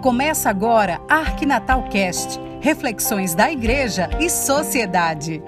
Começa agora Arquinatal Cast, reflexões da igreja e sociedade.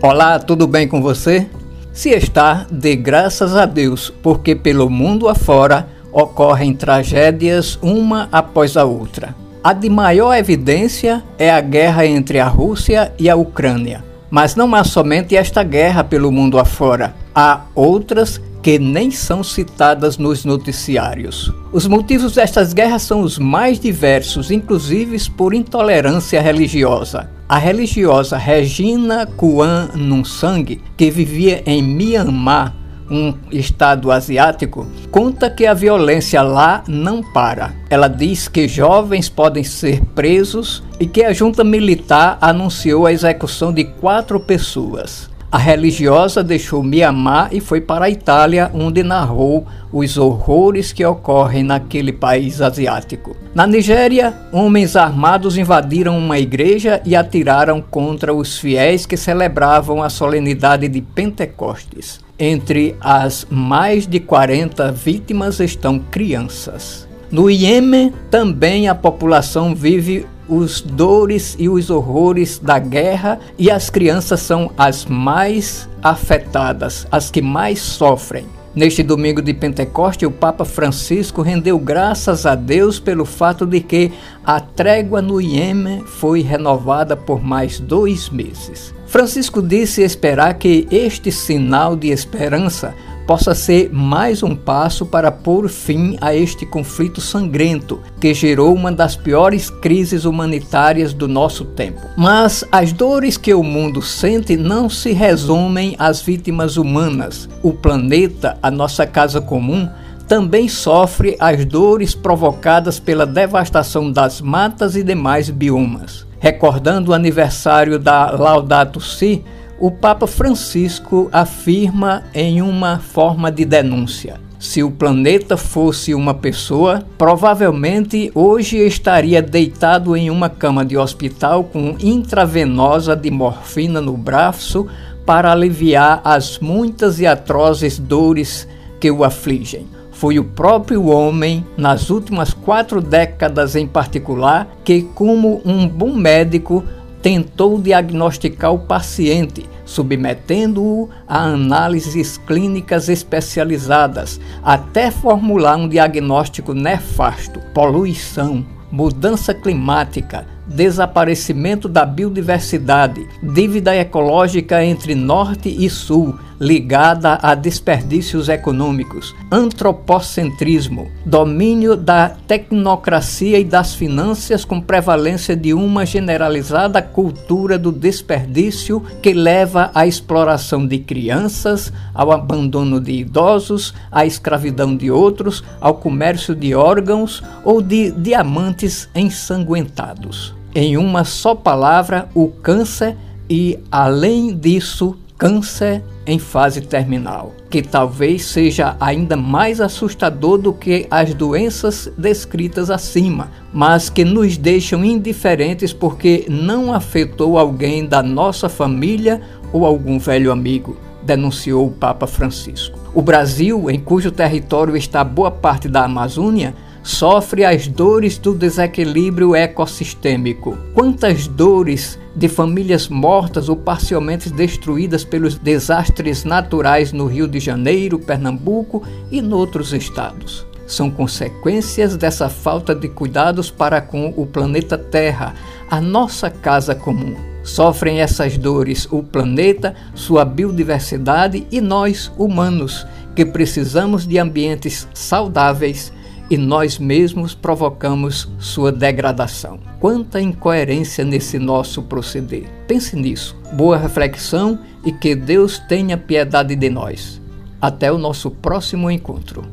Olá, tudo bem com você? Se está, dê graças a Deus, porque pelo mundo afora ocorrem tragédias uma após a outra. A de maior evidência é a guerra entre a Rússia e a Ucrânia. Mas não há somente esta guerra pelo mundo afora há outras que nem são citadas nos noticiários. Os motivos destas guerras são os mais diversos, inclusive por intolerância religiosa. A religiosa Regina Kuan Nunsang, que vivia em Myanmar, um estado asiático, conta que a violência lá não para. Ela diz que jovens podem ser presos e que a junta militar anunciou a execução de quatro pessoas. A religiosa deixou Mianmar e foi para a Itália, onde narrou os horrores que ocorrem naquele país asiático. Na Nigéria, homens armados invadiram uma igreja e atiraram contra os fiéis que celebravam a solenidade de Pentecostes. Entre as mais de 40 vítimas estão crianças. No Iêmen, também a população vive os dores e os horrores da guerra e as crianças são as mais afetadas, as que mais sofrem. Neste domingo de Pentecoste, o Papa Francisco rendeu graças a Deus pelo fato de que a trégua no Iêmen foi renovada por mais dois meses. Francisco disse esperar que este sinal de esperança possa ser mais um passo para pôr fim a este conflito sangrento que gerou uma das piores crises humanitárias do nosso tempo. Mas as dores que o mundo sente não se resumem às vítimas humanas. O planeta, a nossa casa comum, também sofre as dores provocadas pela devastação das matas e demais biomas. Recordando o aniversário da Laudato Si, o Papa Francisco afirma em uma forma de denúncia: se o planeta fosse uma pessoa, provavelmente hoje estaria deitado em uma cama de hospital com intravenosa de morfina no braço para aliviar as muitas e atrozes dores que o afligem. Foi o próprio homem, nas últimas quatro décadas em particular, que, como um bom médico, tentou diagnosticar o paciente, submetendo-o a análises clínicas especializadas, até formular um diagnóstico nefasto: poluição, mudança climática, desaparecimento da biodiversidade, dívida ecológica entre norte e sul, ligada a desperdícios econômicos, antropocentrismo, domínio da tecnocracia e das finanças com prevalência de uma generalizada cultura do desperdício que leva à exploração de crianças, ao abandono de idosos, à escravidão de outros, ao comércio de órgãos ou de diamantes ensanguentados. Em uma só palavra, o câncer e, além disso, câncer em fase terminal, que talvez seja ainda mais assustador do que as doenças descritas acima, mas que nos deixam indiferentes porque não afetou alguém da nossa família ou algum velho amigo, denunciou o Papa Francisco. O Brasil, em cujo território está boa parte da Amazônia, sofre as dores do desequilíbrio ecossistêmico. Quantas dores de famílias mortas ou parcialmente destruídas pelos desastres naturais no Rio de Janeiro, Pernambuco e noutros estados. São consequências dessa falta de cuidados para com o planeta Terra, a nossa casa comum. Sofrem essas dores o planeta, sua biodiversidade e nós, humanos, que precisamos de ambientes saudáveis e nós mesmos provocamos sua degradação. Quanta incoerência nesse nosso proceder. Pense nisso. Boa reflexão e que Deus tenha piedade de nós. Até o nosso próximo encontro.